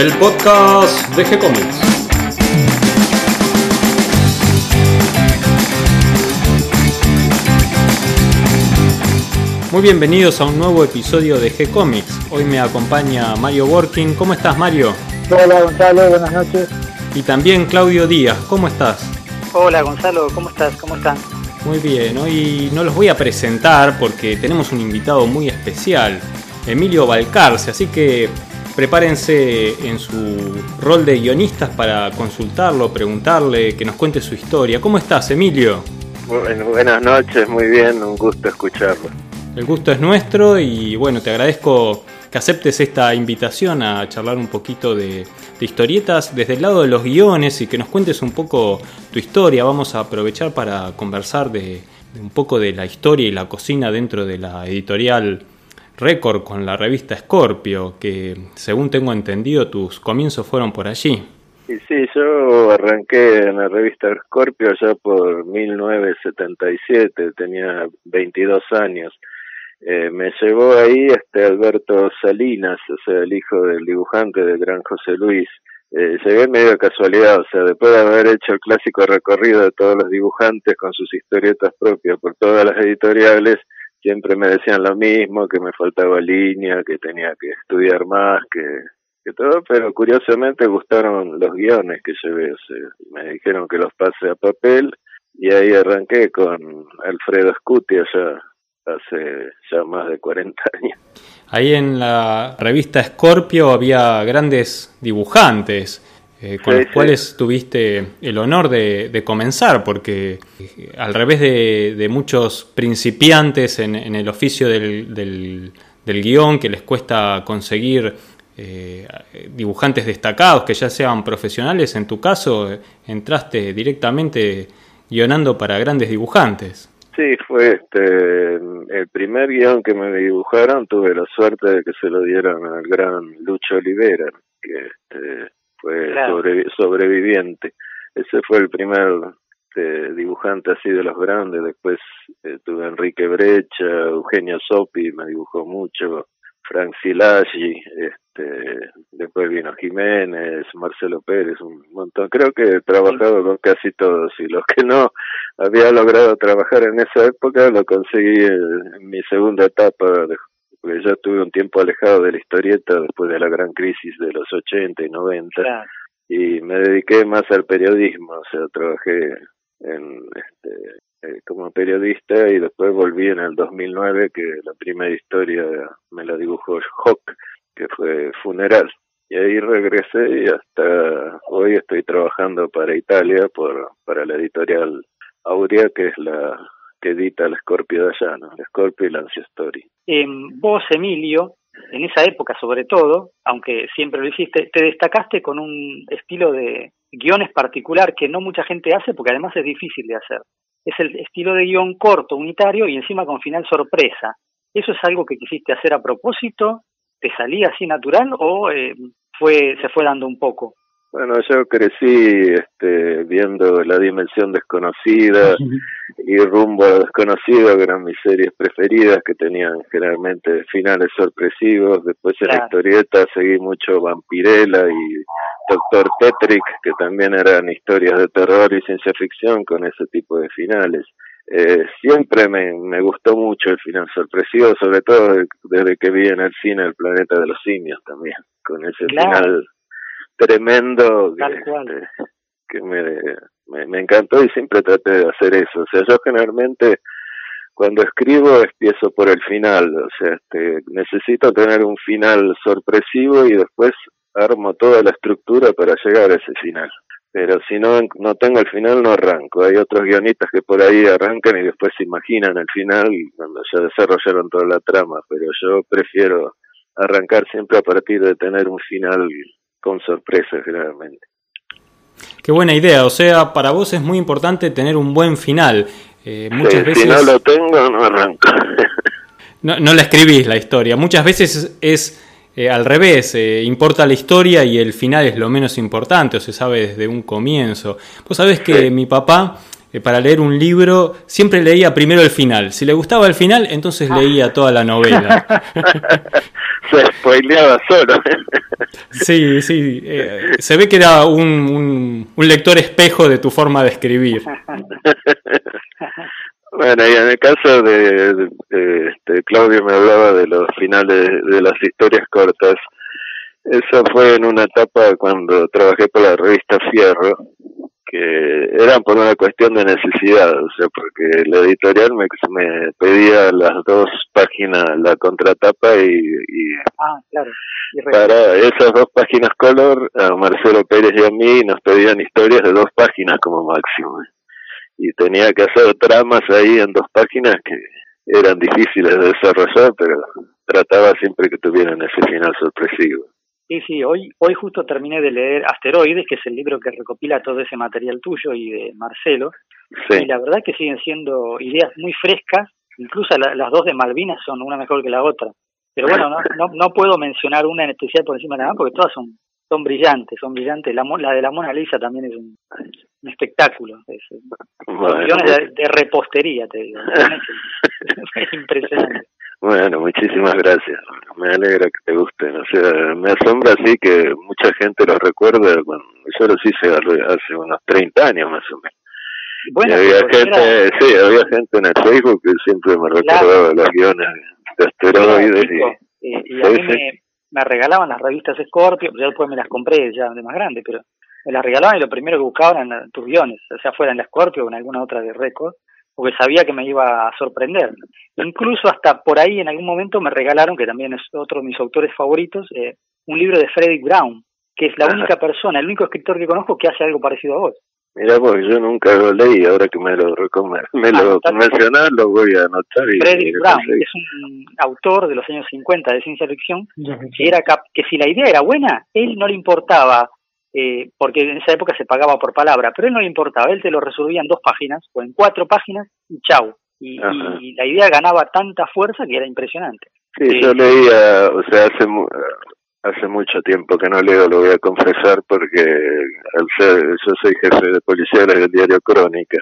el podcast de G-Comics. Muy bienvenidos a un nuevo episodio de G-Comics. Hoy me acompaña Mario Working. ¿Cómo estás, Mario? Hola, Gonzalo. Buenas noches. Y también Claudio Díaz. ¿Cómo estás? Hola, Gonzalo. ¿Cómo estás? ¿Cómo están? Muy bien. Hoy no los voy a presentar porque tenemos un invitado muy especial, Emilio Balcarce. Así que prepárense en su rol de guionistas para consultarlo, preguntarle, que nos cuente su historia. ¿Cómo estás, Emilio? Bueno, buenas noches, muy bien, un gusto escucharlo. El gusto es nuestro y bueno, te agradezco que aceptes esta invitación a charlar un poquito de, historietas desde el lado de los guiones y que nos cuentes un poco tu historia. Vamos a aprovechar para conversar de, un poco de la historia y la cocina dentro de la editorial Record con la revista Scorpio, que según tengo entendido tus comienzos fueron por allí. Sí, sí, yo arranqué en la revista Scorpio ya por 1977, tenía 22 años. Eh, me llevó ahí este Alberto Salinas, o sea, el hijo del dibujante del gran José Luis. Eh, llegué medio casualidad, o sea, después de haber hecho el clásico recorrido de todos los dibujantes con sus historietas propias por todas las editoriales, siempre me decían lo mismo, que me faltaba línea, que tenía que estudiar más, que, que todo, pero curiosamente gustaron los guiones que llevé, o sea, me dijeron que los pase a papel y ahí arranqué con Alfredo Scuti allá hace ya más de 40 años. Ahí en la revista Scorpio había grandes dibujantes. Eh, con los cuales tuviste el honor de, comenzar, porque eh, al revés de, muchos principiantes en, el oficio del, del, guion, que les cuesta conseguir eh, dibujantes destacados, que ya sean profesionales, en tu caso entraste directamente guionando para grandes dibujantes. Sí, fue este el primer guion que me dibujaron, tuve la suerte de que se lo dieran al gran Lucho Olivera, que este, fue sobreviviente. Ese fue el primer este, dibujante así de los grandes, después eh, tuve Enrique Brecha, Eugenio Sopi, me dibujó mucho, Frank Filaggi, este, después vino Jiménez, Marcelo Pérez, un montón. Creo que he trabajado con casi todos y los que no había logrado trabajar en esa época lo conseguí en, mi segunda etapa, de, porque ya estuve un tiempo alejado de la historieta después de la gran crisis de los 80 y 90 y me dediqué más al periodismo, o sea, trabajé en este, eh, como periodista y después volví en el 2009 que la primera historia me la dibujó Hawk, que fue Funeral. Y ahí regresé y hasta hoy estoy trabajando para Italia por para la editorial Aurea, que es la que edita el Scorpio de allá, ¿no? el Scorpio y la Story. Eh, vos, Emilio, en esa época sobre todo, aunque siempre lo hiciste, te destacaste con un estilo de guiones particular que no mucha gente hace porque además es difícil de hacer es el estilo de guion corto, unitario y encima con final sorpresa. ¿Eso es algo que quisiste hacer a propósito? ¿Te salía así natural o eh, fue se fue dando un poco? Bueno, yo crecí este, viendo La Dimensión Desconocida y Rumbo a lo Desconocido, que eran mis series preferidas, que tenían generalmente finales sorpresivos. Después en la historieta seguí mucho Vampirella y Doctor Tetrick, que también eran historias de terror y ciencia ficción con ese tipo de finales. Eh, siempre me, me gustó mucho el final sorpresivo, sobre todo desde que vi en el cine El Planeta de los Simios también, con ese final tremendo que, este, que me, me, encantó y siempre traté de hacer eso. O sea, yo generalmente cuando escribo empiezo por el final, o sea, este, necesito tener un final sorpresivo y después armo toda la estructura para llegar a ese final. Pero si no, no tengo el final, no arranco. Hay otros guionistas que por ahí arrancan y después se imaginan el final cuando ya desarrollaron toda la trama, pero yo prefiero arrancar siempre a partir de tener un final con sorpresa generalmente. Qué buena idea, o sea, para vos es muy importante tener un buen final. Eh, muchas veces... Si no lo tengo, no arranco. no, no la escribís la historia. Muchas veces es eh, al revés, eh, importa la historia y el final es lo menos importante, o se sabe desde un comienzo. Vos sabés que mi papá, para leer un libro, siempre leía primero el final. Si le gustaba el final, entonces leía toda la novela. se spoileaba solo. sí, sí. Eh, se ve que era un, un, lector espejo de tu forma de escribir. bueno, y en el caso de, este, Claudio me hablaba de los finales de las historias cortas. Eso fue en una etapa cuando trabajé por la revista Fierro, que eran por una cuestión de necesidad, o sea, porque la editorial me, me pedía las dos páginas, la contratapa y, y, ah, claro. para esas dos páginas color, a Marcelo Pérez y a mí nos pedían historias de dos páginas como máximo. Y tenía que hacer tramas ahí en dos páginas que eran difíciles de desarrollar, pero trataba siempre que tuvieran ese final sorpresivo. Sí, sí, hoy, hoy justo terminé de leer Asteroides, que es el libro que recopila todo ese material tuyo y de Marcelo. Y la verdad que siguen siendo ideas muy frescas, incluso las dos de Malvinas son una mejor que la otra. Pero bueno, no, no, no puedo mencionar una en especial por encima de nada, porque todas son son brillantes, son brillantes. La, la de la Mona Lisa también es un, espectáculo. Es, de, repostería, te digo. es impresionante. Bueno, muchísimas gracias. Me alegra que te gusten. O sea, me asombra así que mucha gente los recuerda. Cuando yo los hice hace unos 30 años más o menos. Bueno, había gente, sí, había gente en el Facebook que siempre me recordaba los guiones de asteroides. y, y, a mí me, me, regalaban las revistas Scorpio, yo después me las compré ya de más grande, pero me las regalaban y lo primero que buscaban eran tus guiones, o sea, fuera en la Scorpio o en alguna otra de récord porque sabía que me iba a sorprender. Incluso hasta por ahí en algún momento me regalaron, que también es otro de mis autores favoritos, eh, un libro de Frederick Brown, que es la única persona, el único escritor que conozco que hace algo parecido a vos. Mira, porque yo nunca lo leí, ahora que me lo, me lo ah, mencionás, lo voy a anotar. Y Frederick Brown, es un autor de los años 50 de ciencia ficción, que, era que si la idea era buena, él no le importaba eh, porque en esa época se pagaba por palabra, pero él no le importaba, él te lo resolvía en dos páginas o en cuatro páginas y chau. Y, la idea ganaba tanta fuerza que era impresionante. Sí, yo leía, o sea, hace hace mucho tiempo que no leo, lo voy a confesar, porque al ser, yo soy jefe de policía del diario Crónica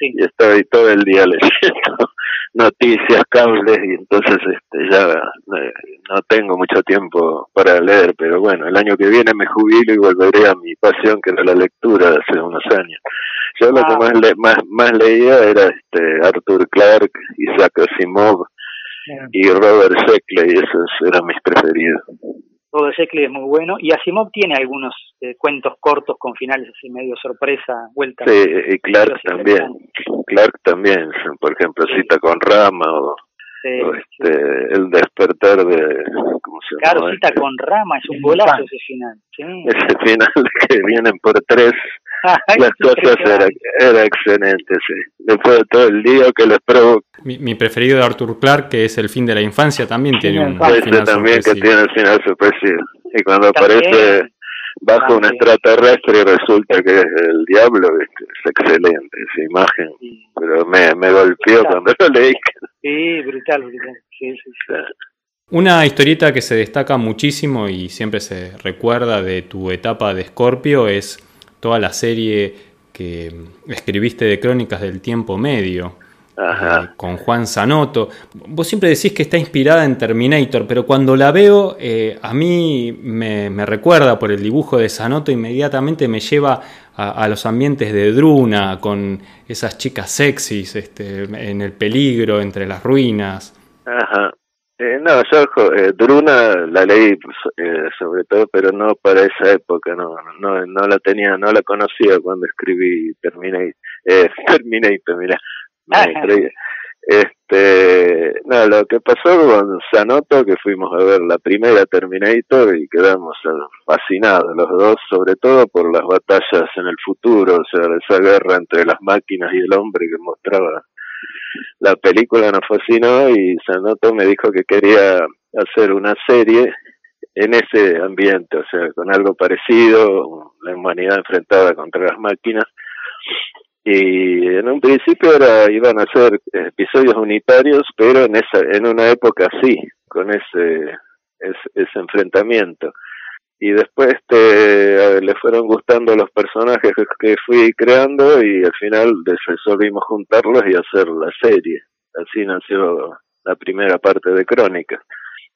y estoy todo el día leyendo noticias, cables y entonces este ya eh, no tengo mucho tiempo para leer, pero bueno, el año que viene me jubilo y volveré a mi pasión que era la lectura de hace unos años. Yo lo que ah. más, más, más leía era este Arthur Clarke, Isaac Asimov y Robert Sheckley, esos eran mis preferidos. Todo Sheckley es muy bueno. Y Asimov tiene algunos eh, cuentos cortos con finales así medio sorpresa, vuelta. Sí, y Clark también. Clark también, por ejemplo, cita con Rama o, este, el despertar de... ¿cómo se claro, cita con Rama, es un golazo ese final. Ese final que vienen por tres las cosas era, era, excelente, sí. Después de todo el día que les provoca. Mi, mi, preferido de Arthur Clarke, que es El fin de la infancia, también tiene un este final también que tiene el final sorpresivo. Y cuando aparece bajo un extraterrestre y resulta que es el diablo, es, excelente esa imagen. Pero me, me golpeó cuando lo leí. Sí, brutal, brutal. Sí, sí, sí. Una historieta que se destaca muchísimo y siempre se recuerda de tu etapa de Scorpio es toda la serie que escribiste de Crónicas del Tiempo Medio. Eh, con Juan Sanoto. Vos siempre decís que está inspirada en Terminator, pero cuando la veo, eh, a mí me, recuerda por el dibujo de Sanoto, inmediatamente me lleva a, los ambientes de Druna, con esas chicas sexys este, en el peligro, entre las ruinas. Ajá. Eh, no, yo eh, Druna la leí pues, eh, sobre todo, pero no para esa época, no, no, no la tenía, no la conocía cuando escribí Terminator, eh, Terminator, mira, este, no, lo que pasó con Sanoto, que fuimos a ver la primera Terminator y quedamos fascinados los dos, sobre todo por las batallas en el futuro, o sea, esa guerra entre las máquinas y el hombre que mostraba la película nos fascinó y Sanoto me dijo que quería hacer una serie en ese ambiente, o sea, con algo parecido, la humanidad enfrentada contra las máquinas. Y en un principio era, iban a ser episodios unitarios, pero en esa, en una época así, con ese, ese enfrentamiento y después este, le fueron gustando los personajes que fui creando y al final resolvimos juntarlos y hacer la serie. Así nació la primera parte de Crónica.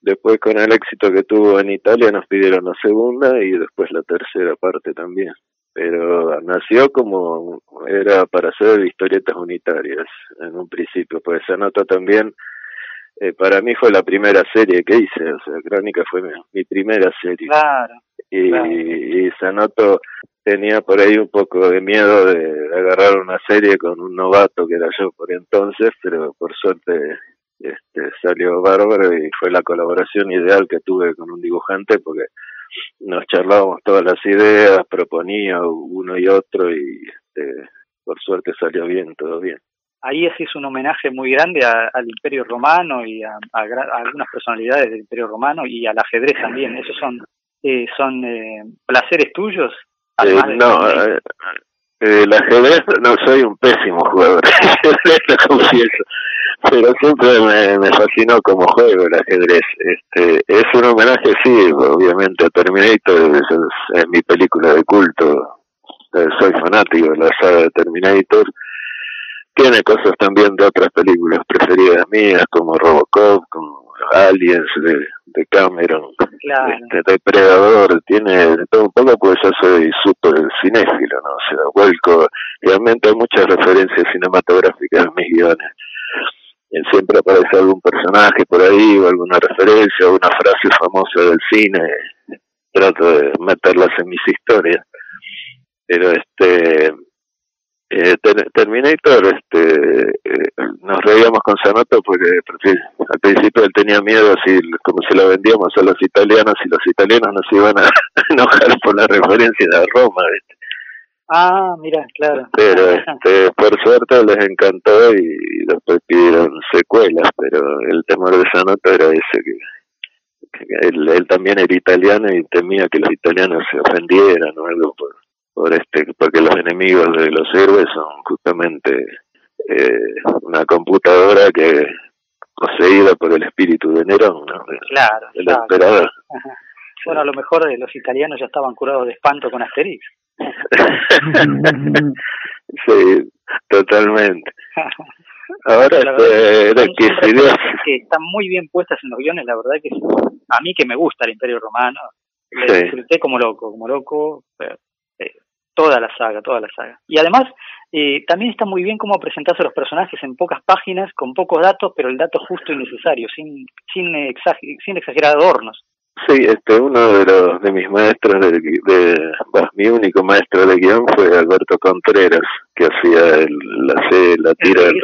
Después con el éxito que tuvo en Italia nos pidieron la segunda y después la tercera parte también. Pero nació como era para hacer historietas unitarias en un principio, pues se nota también, eh, para mí fue la primera serie que hice, o sea, Crónica fue mi, primera serie. Claro. Y, y Sanoto tenía por ahí un poco de miedo de agarrar una serie con un novato que era yo por entonces, pero por suerte este, salió bárbaro y fue la colaboración ideal que tuve con un dibujante porque nos charlábamos todas las ideas, proponía uno y otro y este, por suerte salió bien, todo bien. Ahí es un homenaje muy grande al Imperio Romano y a, algunas personalidades del Imperio Romano y al ajedrez también. ¿Esos son, eh, son eh, placeres tuyos? Eh, no, el ajedrez no soy un pésimo jugador, lo confieso pero siempre me, fascinó como juego el ajedrez. Este, es un homenaje, sí, obviamente a Terminator, es, mi película de culto. Eh, soy fanático de la saga de Terminator. Tiene cosas también de otras películas preferidas mías, como Robocop, como Aliens de, Cameron, este, Depredador, tiene todo un poco, pues yo soy súper cinéfilo, ¿no? O sea, vuelco, realmente hay muchas referencias cinematográficas en mis guiones. Siempre aparece algún personaje por ahí o alguna referencia o una frase famosa del cine trato de meterlas en mis historias. Pero este eh, Terminator este eh, nos reíamos con Sanoto porque, al principio él tenía miedo así como si lo vendíamos a los italianos y los italianos nos iban a enojar por la referencia de Roma ¿viste? Ah, mira, claro. Pero este, por suerte les encantó y después pidieron secuelas, pero el temor de nota era ese, que, él, también era italiano y temía que los italianos se ofendieran o algo por, por este, porque los enemigos de los héroes son justamente eh, una computadora que poseída por el espíritu de Nerón, ¿no? claro, el emperador. Bueno, a lo mejor los italianos ya estaban curados de espanto con Asterix. sí, totalmente. Ahora este, que están muy bien puestas en los guiones, la verdad que a mí que me gusta el Imperio Romano, le disfruté como loco, como loco, eh, toda la saga, toda la saga. Y además eh, también está muy bien cómo presentarse a los personajes en pocas páginas, con pocos datos, pero el dato justo y necesario, sin sin, sin exagerar adornos. Sí, este, uno de los de mis maestros, de, de mi único maestro de guion fue Alberto Contreras, que hacía el, la, la tira del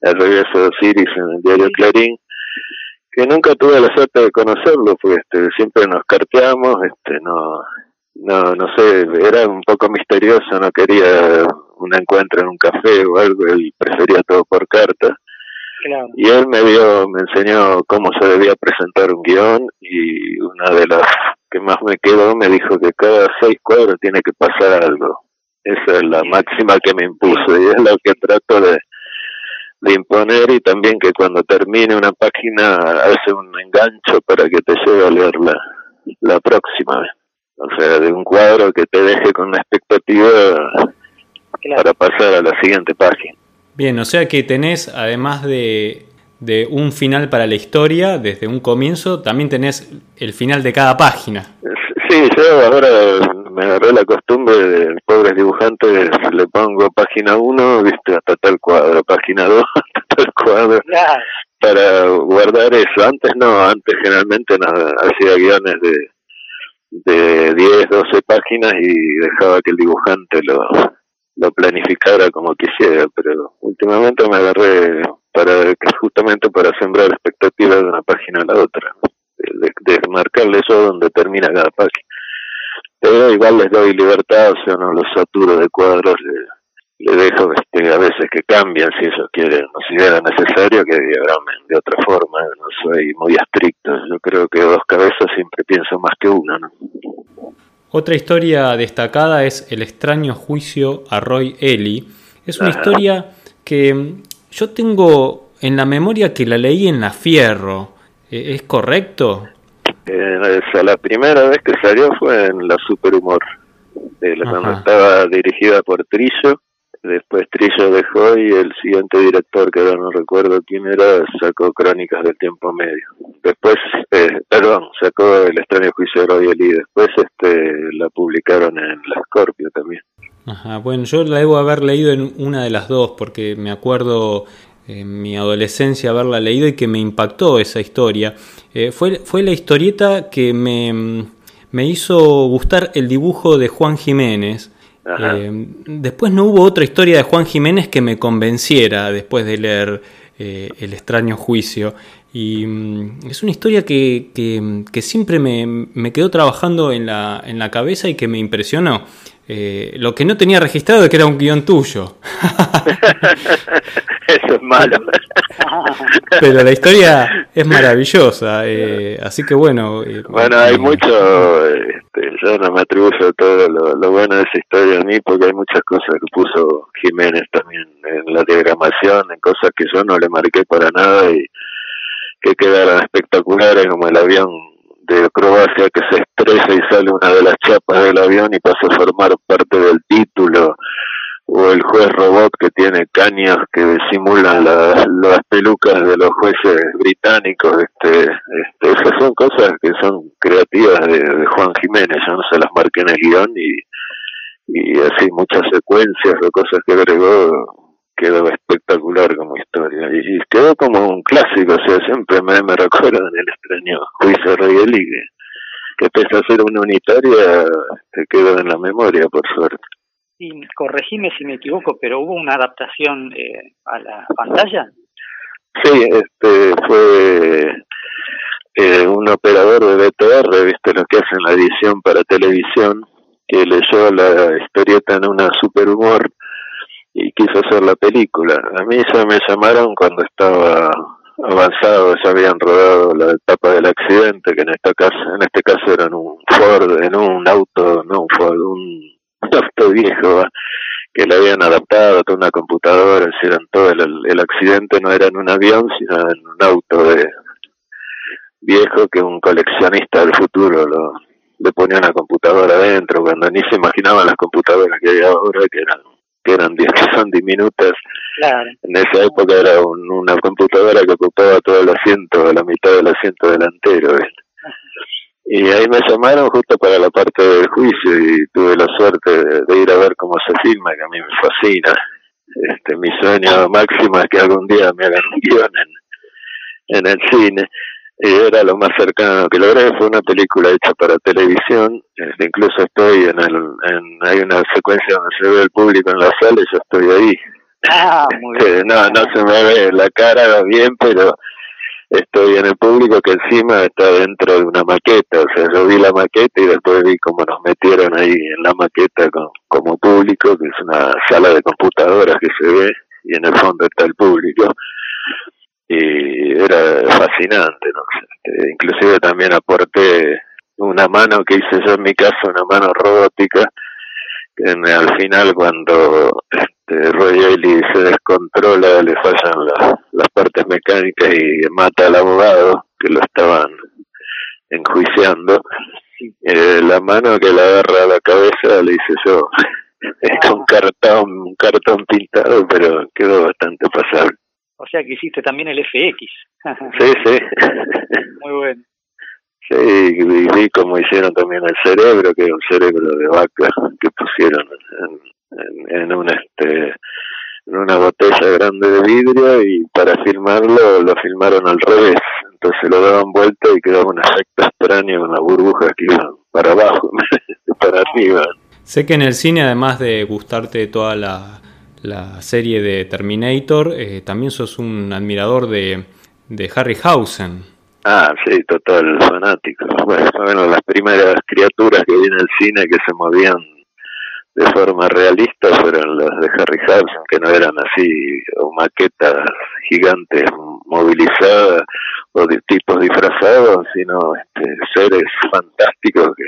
el, regreso de Osiris en el diario Clarín, que nunca tuve la suerte de conocerlo, porque este, siempre nos carteamos, este, no, no, no sé, era un poco misterioso, no quería un encuentro en un café o algo, él prefería todo por carta y él me dio, me enseñó cómo se debía presentar un guion y una de las que más me quedó me dijo que cada seis cuadros tiene que pasar algo. Esa es la máxima que me impuso y es lo que trato de, de imponer y también que cuando termine una página hace un engancho para que te lleve a leer la, la próxima. O sea, de un cuadro que te deje con una expectativa para pasar a la siguiente página. Bien, o sea que tenés, además de, de un final para la historia, desde un comienzo, también tenés el final de cada página. Sí, yo ahora me agarré la costumbre de pobres dibujantes, le pongo página 1, viste, hasta tal cuadro, página 2, hasta tal cuadro, para guardar eso. Antes no, antes generalmente no, hacía guiones de, de 10, 12 páginas y dejaba que el dibujante lo, lo planificara como quisiera, pero últimamente me agarré para justamente para sembrar expectativas de una página a la otra, de, marcarle eso donde termina cada página. Pero igual les doy libertad, o sea, no los saturo de cuadros, le, dejo este, a veces que cambien si ellos quieren, o si era necesario que diagramen de otra forma, no soy muy estricto, yo creo que dos cabezas siempre pienso más que una, ¿no? Otra historia destacada es El extraño juicio a Roy Ellie. Es una historia que yo tengo en la memoria que la leí en La Fierro. ¿E-, ¿Es correcto? Eh, la primera vez que salió fue en La Superhumor. Eh, la estaba dirigida por Trillo. Después Trillo dejó y el siguiente director, que ahora no recuerdo quién era, sacó Crónicas del Tiempo Medio. después, eh, perdón, sacó El extraño juicio de y después este, la publicaron en La Scorpio también. Ajá, bueno, yo la debo haber leído en una de las dos porque me acuerdo en mi adolescencia haberla leído y que me impactó esa historia. Eh, fue, fue la historieta que me, me, hizo gustar el dibujo de Juan Jiménez. Eh, después no hubo otra historia de Juan Jiménez que me convenciera después de leer eh, El extraño juicio. Y mm, es una historia que, que, siempre me, me, quedó trabajando en la, en la cabeza y que me impresionó. Eh, lo que no tenía registrado es que era un guion tuyo. Eso es malo. Pero la historia es maravillosa, eh, así que bueno. Eh, bueno, hay mucho, este, yo no me atribuyo todo lo, bueno de esa historia a mí, porque hay muchas cosas que puso Jiménez también en la diagramación, en cosas que yo no le marqué para nada y que quedaron espectaculares, como el avión de Croacia que se estrella y sale una de las chapas del avión y pasa a formar parte del título, o el juez robot que tiene cañas que simulan las pelucas de los jueces británicos, este, este, esas son cosas que son creativas de, Juan Jiménez, yo no se las marqué en el guion y, y así muchas secuencias de cosas que agregó quedó espectacular como historia y, quedó como un clásico, o sea, siempre me, me recuerdo en el extraño juicio Rey que, que pese a ser una unitaria, te quedó en la memoria, por suerte. Y corregime si me equivoco, pero hubo una adaptación eh, a la pantalla. Sí, este fue eh, un operador de BTR, viste lo que hacen la edición para televisión, que leyó la historieta en una super humor y quiso hacer la película. A mí ya me llamaron cuando estaba avanzado, ya habían rodado la etapa del accidente, que en esta caso, en este caso era en un Ford, en un auto, no un Ford, un, auto viejo, que le habían adaptado a toda una computadora, eran todo el, el, accidente no era en un avión, sino en un auto de viejo que un coleccionista del futuro lo, le ponía una computadora adentro, cuando ni se imaginaban las computadoras que hay ahora, que eran que eran son diminutas. En esa época era una computadora que ocupaba todo el asiento, la mitad del asiento delantero. Y ahí me llamaron justo para la parte del juicio y tuve la suerte de, ir a ver cómo se filma, que a mí me fascina. Este, mi sueño máximo es que algún día me hagan un guion en, en el cine. Y era lo más cercano que logré. Fue una película hecha para televisión. Este, incluso estoy en el en, hay una secuencia donde se ve el público en la sala y yo estoy ahí. Ah, este, no no se me ve la cara bien pero estoy en el público que encima está dentro de una maqueta o sea yo vi la maqueta y después vi cómo nos metieron ahí en la maqueta como público que es una sala de computadoras que se ve y en el fondo está el público y era fascinante, ¿no? Este, inclusive también aporté una mano que hice yo en mi casa, una mano robótica, al final cuando este, Roy Ailey se descontrola, le fallan las partes mecánicas y mata al abogado que lo estaban enjuiciando, eh, la mano que le agarra a la cabeza le hice yo, es un cartón, un cartón pintado, pero quedó bastante pasable. O sea que hiciste también el FX. sí, sí. Muy bueno. Sí, y vi como hicieron también el cerebro, que es un cerebro de vaca que pusieron en, en, una este en una botella grande de vidrio y para filmarlo lo filmaron al revés, entonces lo daban vuelta y quedaba un efecto extraño con las burbujas que iban para abajo, para arriba. Sé que en el cine, además de gustarte toda la, la serie de Terminator, eh, también sos un admirador de, de Harryhausen. Ah, sí, total fanático. Bueno, las primeras criaturas que vi en el cine que se movían de forma realista fueron las de Harryhausen, que no eran así, o maquetas gigantes movilizadas o de tipos disfrazados, sino este, seres fantásticos que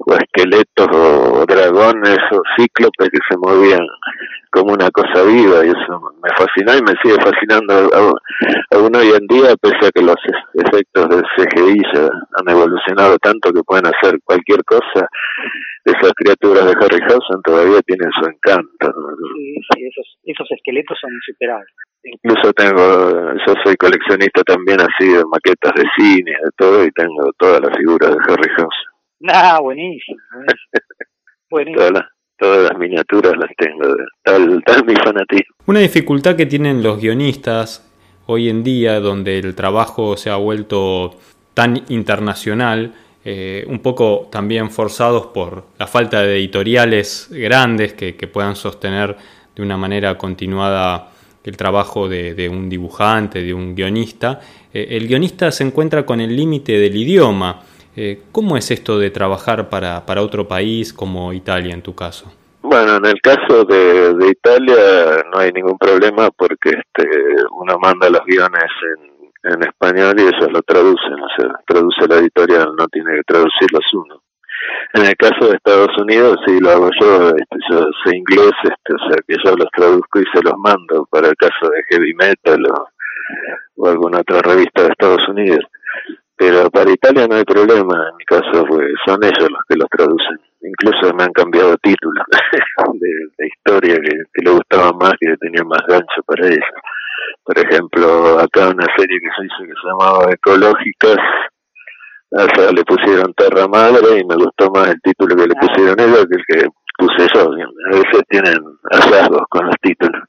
o esqueletos o dragones o cíclopes que se movían como una cosa viva y eso me fascinó y me sigue fascinando aún hoy en día pese a que los efectos del CGI ya han evolucionado tanto que pueden hacer cualquier cosa esas criaturas de Harryhausen todavía tienen su encanto sí, esos, esos esqueletos son insuperables. Incluso tengo yo soy coleccionista también así de maquetas de cine de todo y tengo todas las figuras de Harryhausen Ah, buenísimo. Todas, las, miniaturas las tengo, tal, tal mi fanatismo. Una dificultad que tienen los guionistas hoy en día, donde el trabajo se ha vuelto tan internacional, eh, un poco también forzados por la falta de editoriales grandes que, puedan sostener de una manera continuada el trabajo de, un dibujante, de un guionista. Eh, el guionista se encuentra con el límite del idioma. Eh, ¿Cómo es esto de trabajar para, para otro país como Italia en tu caso? Bueno, en el caso de, Italia no hay ningún problema porque este, uno manda los guiones en, español y ellos lo traducen, o sea, traduce la editorial, no tiene que traducirlos uno. En el caso de Estados Unidos, sí lo hago yo, este, yo sé inglés, este, o sea que yo los traduzco y se los mando para el caso de Heavy Metal o alguna otra revista de Estados Unidos. Pero para Italia no hay problema, en mi caso pues, son ellos los que los traducen. Incluso me han cambiado títulos de, historia que, le gustaba más, que tenía más gancho para ellos. Por ejemplo, acá una serie que se hizo que se llamaba Ecológicas, o le pusieron Terra Madre y me gustó más el título que le pusieron ellos que el que puse yo. A veces tienen hallazgos con los títulos.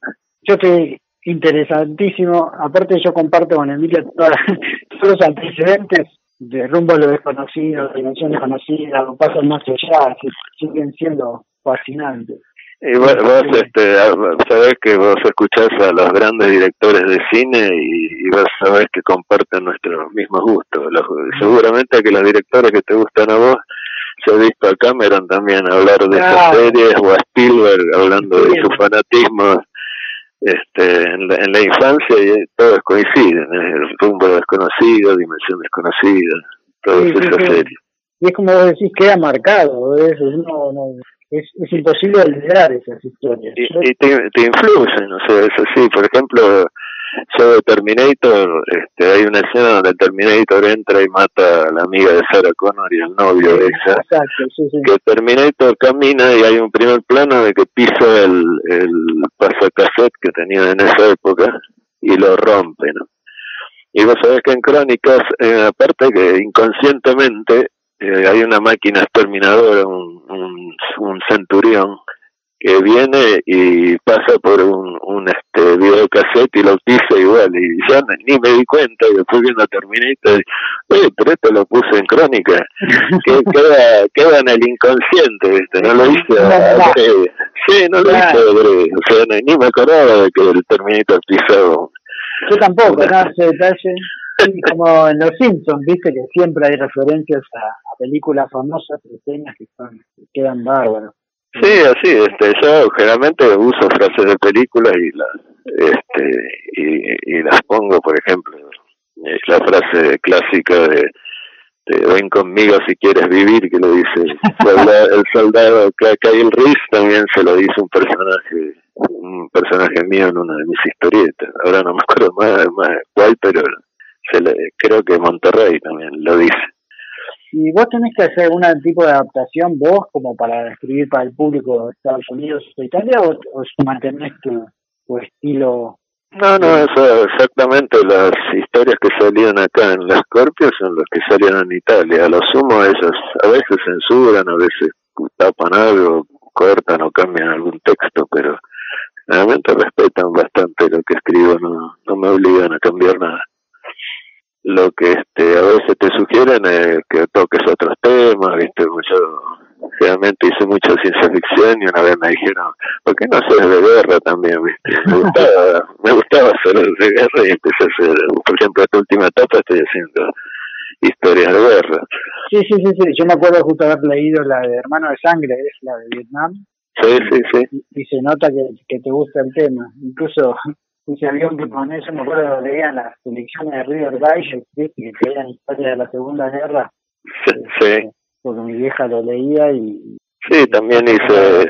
Yo te interesantísimo. Aparte yo comparto con Emilia todos los antecedentes de rumbo a lo desconocido, dimensión desconocida, pasan más allá, que siguen siendo fascinantes. Y vos, este, sabés que vos escuchás a los grandes directores de cine y, vos sabés que comparten nuestros mismos gustos. seguramente que los directores que te gustan a vos, se ha visto a Cameron también hablar de esas series o a Spielberg hablando de su fanatismo este, en, la, infancia y todos coinciden, el rumbo desconocido, dimensión desconocida, todas esas series. Y es como vos decís, queda marcado, es, no, no, es, es imposible olvidar esas historias. Y, y te, te influyen, o sea, es así, por ejemplo, de Terminator, este, hay una escena donde el Terminator entra y mata a la amiga de Sarah Connor y el novio de ella. Que Terminator camina y hay un primer plano de que pisa el, el pasacassette que tenía en esa época y lo rompe, ¿no? Y vos sabés que en Crónicas, eh, aparte que inconscientemente eh, hay una máquina exterminadora, un, un, un centurión, que viene y pasa por un, un este videocassette y lo pisa igual. Y yo ni me di cuenta y después viendo Terminator oye pero esto lo puse en crónica que queda, queda en el inconsciente ¿viste? no lo hice sí no lo hice o sea ni me acordaba de que el Terminator pisaba yo tampoco no ese detalle como en Los Simpsons, viste que siempre hay referencias a, películas famosas, escenas que, son, que quedan bárbaros. Sí, así, este, yo generalmente uso frases de películas y las, este, y, las pongo, por ejemplo, la frase clásica de, ven conmigo si quieres vivir, que lo dice el soldado, el Kyle Reese, también se lo dice un personaje, un personaje mío en una de mis historietas, ahora no me acuerdo más, más cuál, pero se le, creo que Monterrey también lo dice. ¿Y vos tenés que hacer algún tipo de adaptación vos como para escribir para el público de Estados Unidos o Italia o, o mantenés tu, tu estilo? No, no, eso exactamente las historias que salían acá en las Scorpio son las que salían en Italia. A lo sumo ellos a veces censuran, a veces tapan algo, cortan o cambian algún texto, pero realmente respetan bastante lo que escribo, no, no me obligan a cambiar nada lo que este a veces te sugieren es que toques otros temas, viste, yo realmente hice mucha ciencia ficción y una vez me dijeron, ¿por qué no haces de guerra también, viste? Me gustaba, me gustaba hacer de guerra y empecé a hacer, por ejemplo, esta última etapa estoy haciendo historias de guerra. Sí, sí, sí, sí, yo me acuerdo justo haber leído la de Hermano de Sangre, es la de Vietnam. Sí, sí, sí. Y, se nota que, que te gusta el tema. Incluso ese avión que pones, yo me acuerdo que leían las elecciones de River Digest, que eran historia de la Segunda Guerra. Sí. porque mi vieja lo leía y... Sí, también hice,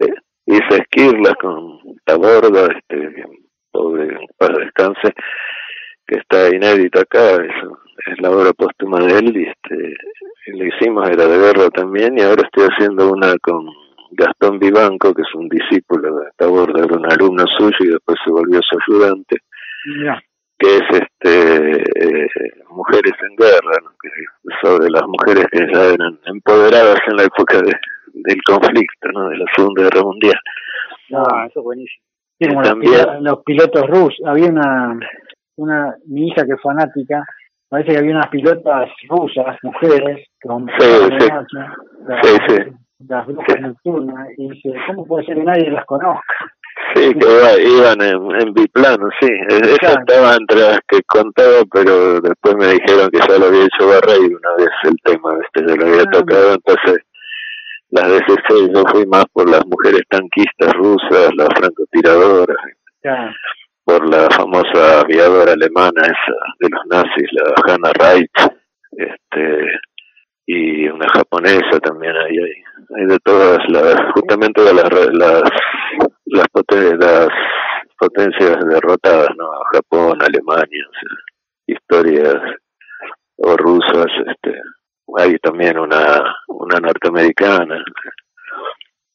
eh, hice esquirlas con Taborda, este, pobre, para descanse, que está inédito acá, es, es la obra póstuma de él y este, le hicimos, era de guerra también y ahora estoy haciendo una con Gastón Vivanco, que es un discípulo de Taborda, era un alumno suyo y después se volvió su ayudante. que es este eh, Mujeres en Guerra, sobre las mujeres que ya eran empoderadas en la época de, del conflicto, ¿no? de la Segunda Guerra Mundial. Ah, eso es buenísimo. también, los, pilotos rusos, había una, una, mi hija que es fanática, parece que había unas pilotas rusas, mujeres, con sí, sí. sí, sí las brujas nocturnas y dice, ¿cómo puede ser que nadie las conozca? Sí, que iban en, en biplano, sí. E, eso estaba entre las que contaba, pero después me dijeron que ya lo había hecho Barrey una vez el tema, este, ya lo había ah, tocado, entonces las de ese yo fui más por las mujeres tanquistas rusas, las francotiradoras, por la famosa aviadora alemana esa de los nazis, la Hannah Wright, este, y una japonesa también hay, hay, hay de todas las, justamente de las, las, las, potencias derrotadas, ¿no? Japón, Alemania, historias o rusas, este, hay también una, una norteamericana,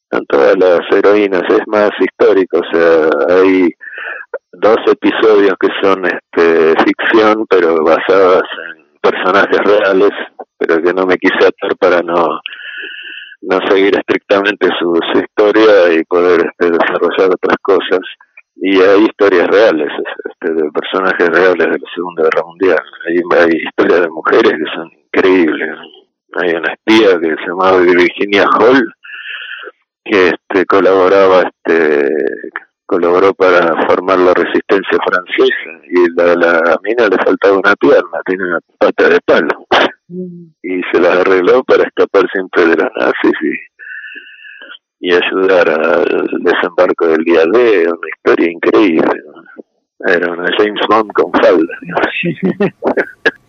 están todas las heroínas, es más histórico, o sea, hay dos episodios que son este, ficción, pero basadas en personajes reales, pero que no me quise atar para no no seguir estrictamente su, historia y poder este, desarrollar otras cosas. Y hay historias reales, este, de personajes reales de la Segunda Guerra Mundial. Hay, hay historias de mujeres que son increíbles. Hay una espía que se llamaba Virginia Hall, que este, colaboraba este, colaboró para formar la resistencia francesa y la, la mina le faltaba una pierna, tiene una pata de palo. Y se la arregló para escapar siempre de los nazis y, y ayudar al desembarco del día D, una historia increíble. Era una James Bond con falda.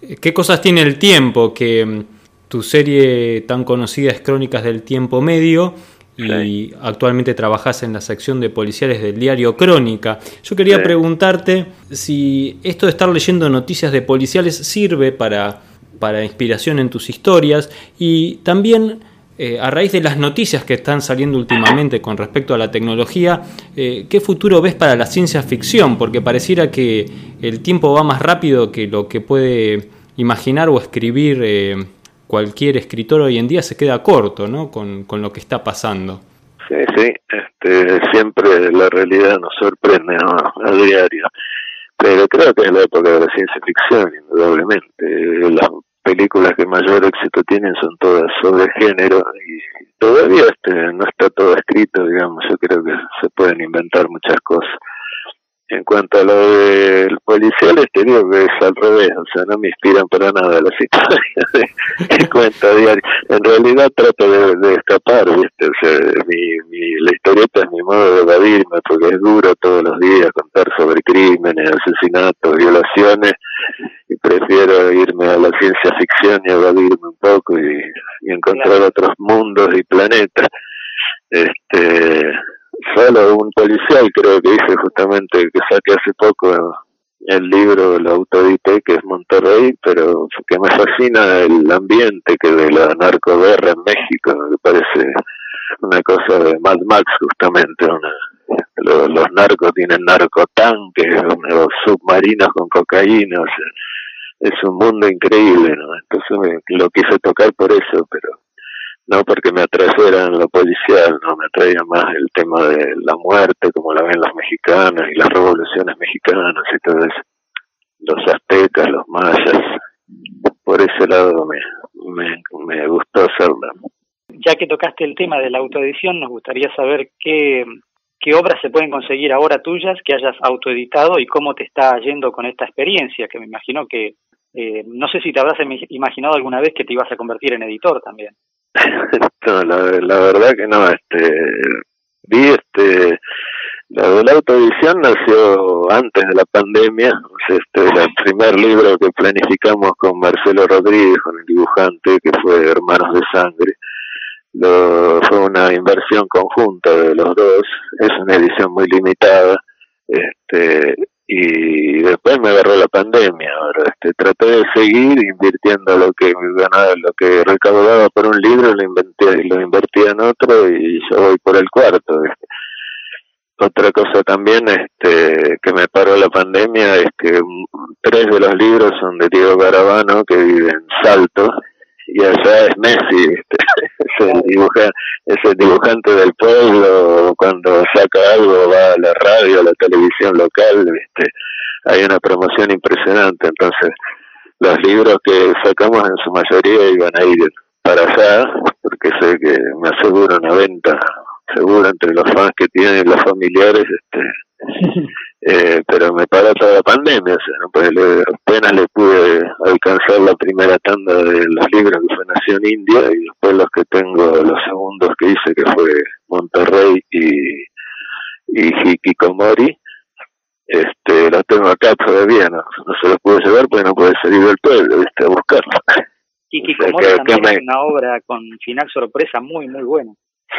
¿Qué cosas tiene el tiempo? Que mm, tu serie tan conocida es Crónicas del Tiempo Medio y actualmente trabajas en la sección de policiales del diario Crónica. Yo quería preguntarte si esto de estar leyendo noticias de policiales sirve para, para inspiración en tus historias y también eh, a raíz de las noticias que están saliendo últimamente con respecto a la tecnología, eh, ¿qué futuro ves para la ciencia ficción? Porque pareciera que el tiempo va más rápido que lo que puede imaginar o escribir. Eh, cualquier escritor hoy en día se queda corto ¿no? con, con lo que está pasando. Sí, sí, este, siempre la realidad nos sorprende a diario, pero creo que es la época de la ciencia ficción, indudablemente. Las películas que mayor éxito tienen son todas sobre género y todavía este, no está todo escrito, digamos, yo creo que se pueden inventar muchas cosas. En cuanto a lo del policial, te digo que es al revés, o sea, no me inspiran para nada las historias de, cuenta diaria. En realidad trato de, escapar, ¿viste? O sea, mi, mi, la historieta es mi modo de evadirme, porque es duro todos los días contar sobre crímenes, asesinatos, violaciones, prefiero irme a la ciencia ficción y evadirme un poco y, y encontrar otros mundos y planetas. Este solo un policial creo que hice justamente que saqué hace poco el libro lo autoedité que es Monterrey pero que me fascina el ambiente que de la narcoguerra en México me parece una cosa de Mad Max justamente una, los, narcos tienen narcotanques o submarinos con cocaína es un mundo increíble ¿no? entonces lo quise tocar por eso pero no porque me atrayera lo policial, no me atraía más el tema de la muerte, como la ven los mexicanos y las revoluciones mexicanas y todo eso. Los aztecas, los mayas. Por ese lado me, me, me gustó hacerla. Ya que tocaste el tema de la autoedición, nos gustaría saber qué, qué obras se pueden conseguir ahora tuyas que hayas autoeditado y cómo te está yendo con esta experiencia, que me imagino que, eh, no sé si te habrás imaginado alguna vez que te ibas a convertir en editor también. no, la, la, verdad que no, este, vi este, La de la autoedición nació antes de la pandemia, este el primer libro que planificamos con Marcelo Rodríguez, con el dibujante, que fue Hermanos de Sangre. Lo, fue una inversión conjunta de los dos, es una edición muy limitada, este, y después me agarró la pandemia. Ahora, este, traté de seguir invirtiendo lo que ganaba, lo que recaudaba por un libro, lo, inventé, lo invertía en otro y yo voy por el cuarto. Otra cosa también este, que me paró la pandemia es que tres de los libros son de Diego Garabano, que vive en Salto, y allá es Messi, es, el dibuja, es el dibujante del pueblo, cuando saca algo va a la radio, a la televisión local, ¿viste? hay una promoción impresionante, entonces los libros que sacamos en su mayoría iban a ir para allá, porque sé que me aseguro una venta seguro entre los fans que tienen los familiares, este, eh, pero me paró toda la pandemia, o sea, ¿no? pues apenas le pude alcanzar la primera tanda de los libros que fue Nación India y después los que tengo, los segundos que hice, que fue Monterrey y, y Hikikomori, este, los tengo acá todavía, no, no se los pude llevar porque no puede salir del pueblo, ¿viste? a buscarlos. Hikikomori o también es una obra con final sorpresa muy, muy buena.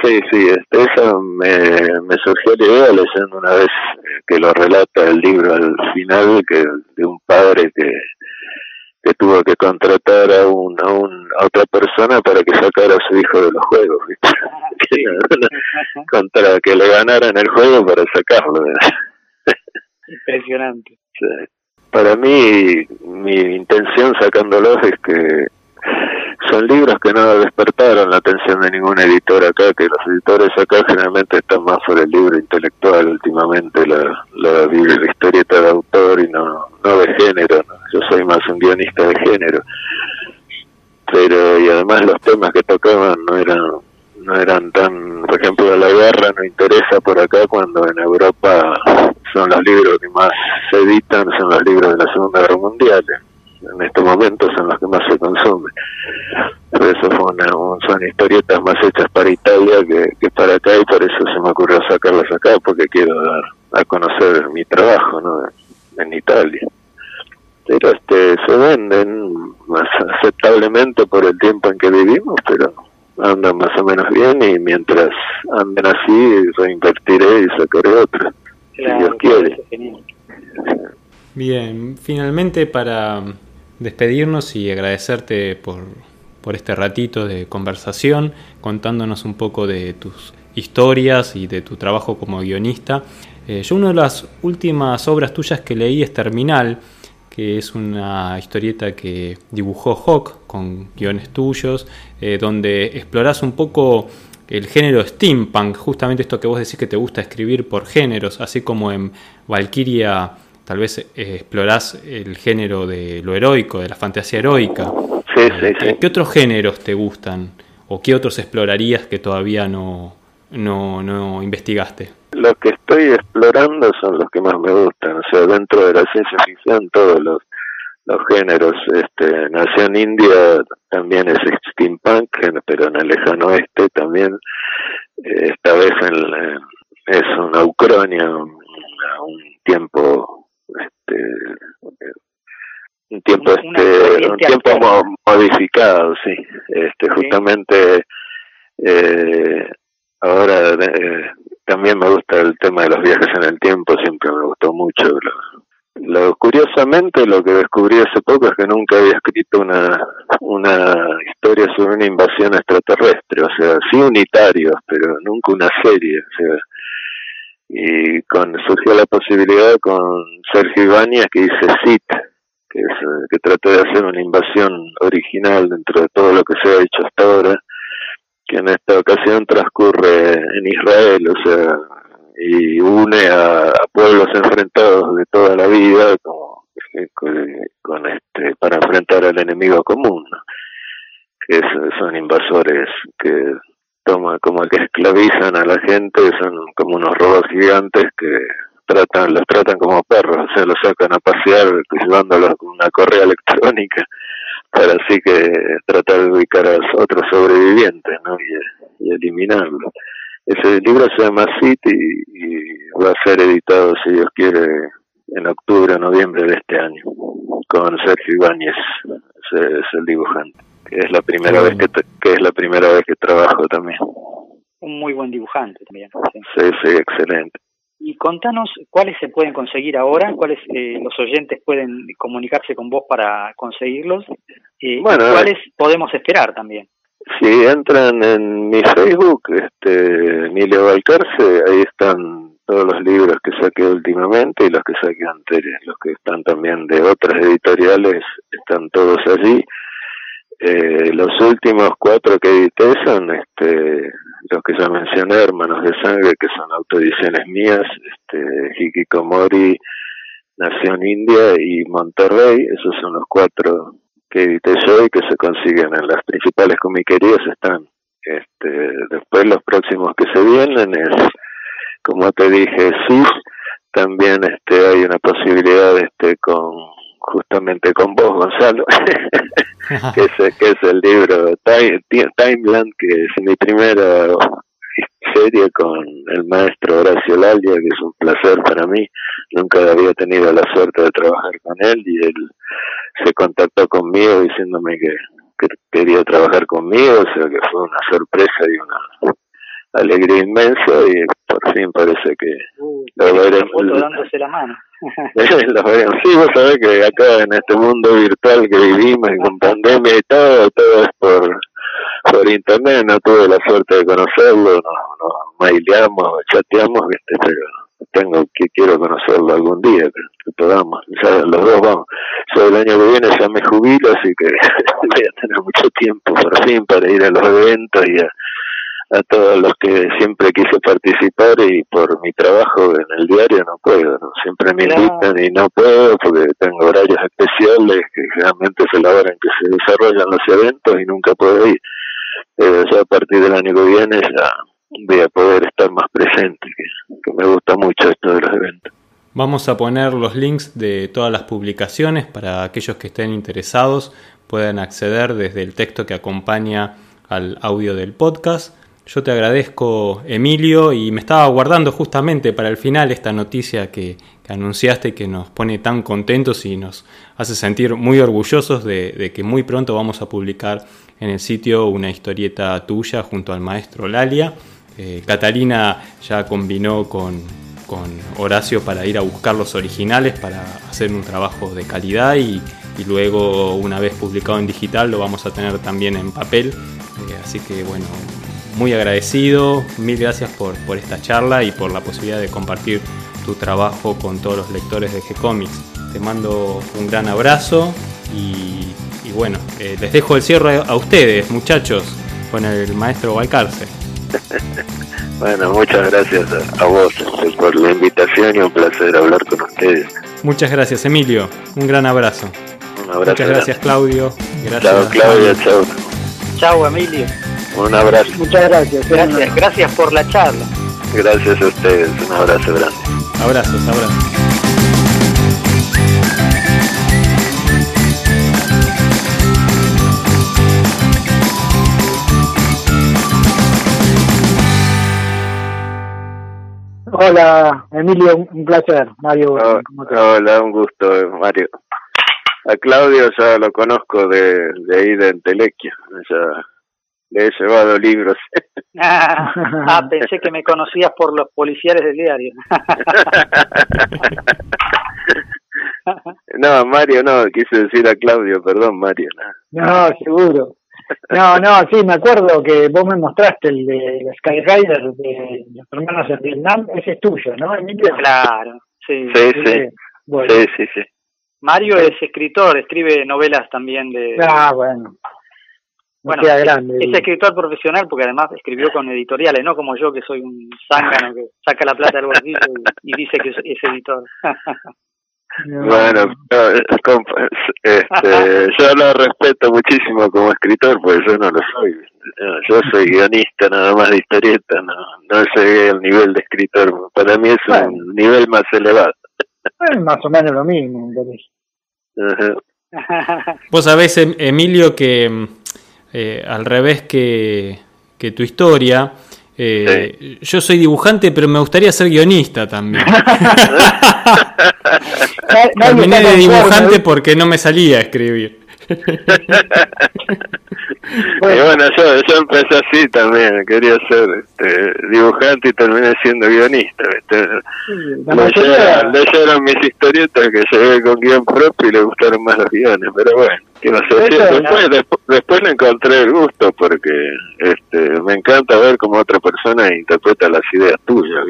Sí, sí, este, eso me, me surgió la idea leyendo una vez que lo relata el libro al final, que de un padre que, que tuvo que contratar a, un, a, un, a otra persona para que sacara a su hijo de los juegos, ¿viste? contra que le ganaran el juego para sacarlo. Impresionante. Para mí, mi intención sacándolos es que son libros que no despertaron la atención de ningún editor acá, que los editores acá generalmente están más por el libro intelectual últimamente, la, la, la historieta de autor y no, no de género, yo soy más un guionista de género. Pero, y además los temas que tocaban no eran no eran tan, por ejemplo, la guerra no interesa por acá cuando en Europa son los libros que más se editan, son los libros de la Segunda Guerra Mundial en estos momentos son los que más se consumen. Por eso fue una, son historietas más hechas para Italia que, para acá y por eso se me ocurrió sacarlas acá porque quiero dar a conocer mi trabajo ¿no? en Italia. Pero este, se venden más aceptablemente por el tiempo en que vivimos, pero andan más o menos bien y mientras anden así reinvertiré y sacaré otra, si Dios quiere. Bien, finalmente para despedirnos y agradecerte por, por este ratito de conversación, contándonos un poco de tus historias y de tu trabajo como guionista. Eh, yo una de las últimas obras tuyas que leí es Terminal, que es una historieta que dibujó Hawk con guiones tuyos, eh, donde exploras un poco el género steampunk, justamente esto que vos decís que te gusta escribir por géneros, así como en Valkyria tal vez eh, explorás el género de lo heroico, de la fantasía heroica. Sí, sí, sí. ¿Qué otros géneros te gustan o qué otros explorarías que todavía no, no, no investigaste? Los que estoy explorando son los que más me gustan, o sea, dentro de la ciencia ficción todos los, los géneros. Este, Nación India también es steampunk, pero en el lejano oeste también, eh, esta vez en, es una Ucrania, un tiempo este, un tiempo este un tiempo modificado sí. Este justamente eh, ahora eh, también me gusta el tema de los viajes en el tiempo siempre me gustó mucho lo, curiosamente lo que descubrí hace poco es que nunca había escrito una una historia sobre una invasión extraterrestre o sea sí unitarios pero nunca una serie o sea y con surgió la posibilidad con Sergio Ibáñez que dice SIT, que, es, que trató de hacer una invasión original dentro de todo lo que se ha hecho hasta ahora, que en esta ocasión transcurre en Israel, o sea, y une a, pueblos enfrentados de toda la vida como, con, este para enfrentar al enemigo común, que son invasores que como que esclavizan a la gente, son como unos robots gigantes que tratan, los tratan como perros, o sea, los sacan a pasear llevándolos con una correa electrónica para así que tratar de ubicar a otros sobrevivientes ¿no? y, eliminarlos. Ese libro se llama City y, va a ser editado, si Dios quiere, en octubre o noviembre de este año, con Sergio Ibáñez, es, el dibujante, que es la primera vez que, que es la primera vez que trabajo también. Un muy buen dibujante también. Sí, sí, excelente. Y contanos cuáles se pueden conseguir ahora, cuáles eh, los oyentes pueden comunicarse con vos para conseguirlos, eh, bueno, cuáles podemos esperar también. Si entran en mi Facebook, este, Emilio Valcarce, ahí están todos los libros que saqué últimamente y los que saqué anteriores, los que están también de otras editoriales, están todos allí. Eh, los últimos cuatro que edité son este, los que ya mencioné, Hermanos de Sangre, que son autoediciones mías, este, Hikikomori, Nación India y Monterrey, esos son los cuatro que edité yo y que se consiguen en las principales comiquerías están. Este, después los próximos que se vienen es, como te dije, sí, también este, hay una posibilidad este, con justamente con vos, Gonzalo, que, es, que es el libro Timeland, que es mi primera serie con el maestro Horacio Lalia, que es un placer para mí. Nunca había tenido la suerte de trabajar con él y él se contactó conmigo diciéndome que, quería trabajar conmigo, o sea que fue una sorpresa y una alegría inmensa y por fin parece que uh, lo veremos. dándose la mano. lo veremos. Sí, vos sabés que acá en este mundo virtual que vivimos con pandemia y todo, todo es por por internet, no tuve la suerte de conocerlo, nos no, maileamos, chateamos, ¿viste? pero tengo que quiero conocerlo algún día, que, podamos, ya los dos vamos. Yo el año que viene ya me jubilo, así que voy a tener mucho tiempo por fin para ir a los eventos y a, a todos los que siempre quise participar y por mi trabajo en el diario no puedo, siempre me invitan y no puedo porque tengo horarios especiales que generalmente es la hora en que se desarrollan los eventos y nunca puedo ir. Eh, ya a partir del año que viene ya voy a poder estar más presente, que, me gusta mucho esto de los eventos. Vamos a poner los links de todas las publicaciones para aquellos que estén interesados puedan acceder desde el texto que acompaña al audio del podcast. Yo te agradezco, Emilio, y me estaba guardando justamente para el final esta noticia que, anunciaste que nos pone tan contentos y nos hace sentir muy orgullosos de, que muy pronto vamos a publicar en el sitio una historieta tuya junto al maestro Lalia. Eh, Catalina ya combinó con, Horacio para ir a buscar los originales para hacer un trabajo de calidad y, luego una vez publicado en digital lo vamos a tener también en papel. Eh, así que bueno, muy agradecido, mil gracias por, por esta charla y por la posibilidad de compartir tu trabajo con todos los lectores de G-Comics. Te mando un gran abrazo y, bueno, eh, les dejo el cierre a ustedes, muchachos, con el maestro Valcarce. bueno, muchas gracias a, vos por la invitación y un placer hablar con ustedes. Muchas gracias, Emilio. Un gran abrazo. Un abrazo. Muchas gracias, Claudio. Gracias, chao, Claudia. Chao. Chao, Emilio. Un abrazo. Muchas gracias. Gracias, gracias por la charla. Gracias a ustedes. Un abrazo grande. Abrazos, abrazos. Hola, Emilio, un placer. Mario. Oh, hola, un gusto, Mario. A Claudio ya lo conozco de, de ahí de Entelequia. Ya le he llevado libros. ah, pensé que me conocías por los policiales del diario. no, Mario, no, quise decir a Claudio, perdón, Mario. No, seguro. No, no, sí, me acuerdo que vos me mostraste el de Skyrider de los hermanos en Vietnam, ese es tuyo, ¿no, Emilio? Claro, sí. Sí, sí. Sí, sí, sí. Mario es escritor, escribe novelas también de... Ah, bueno. Bueno, es, escritor profesional porque además escribió con editoriales, no como yo que soy un zángano que saca la plata del bolsillo y, dice que es, editor. bueno, este, yo lo respeto muchísimo como escritor, pues yo no lo soy. Yo soy guionista nada más de historieta, no, no llegué al nivel de escritor. Para mí es un nivel más elevado. Es más o menos lo mismo. Vos sabés, Emilio, que eh, al revés que, tu historia, Eh, yo soy dibujante, pero me gustaría ser guionista también. Terminé de dibujante porque no me salía a escribir. Bueno. Y bueno, yo, yo empecé así también, quería ser este, dibujante y terminé siendo guionista. leyeron, mis historietas que llegué con guion propio y le gustaron más los guiones, pero bueno, después, después, le encontré el gusto porque este, me encanta ver cómo otra persona interpreta las ideas tuyas.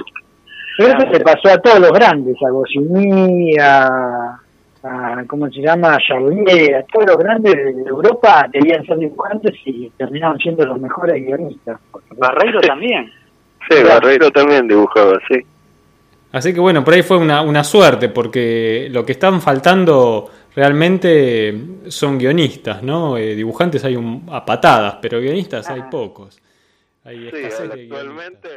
Pero eso se pasó a todos los grandes, a Goscinny, a a, ¿cómo se llama? A Charlier, a todos los grandes de Europa debían ser dibujantes y terminaban siendo los mejores guionistas. Barreiro también. Sí, Barreiro también dibujaba, sí. Así que bueno, por ahí fue una, una suerte, porque lo que están faltando realmente son guionistas, ¿no? Eh, dibujantes hay un, a patadas, pero guionistas hay pocos. Hay sí, actualmente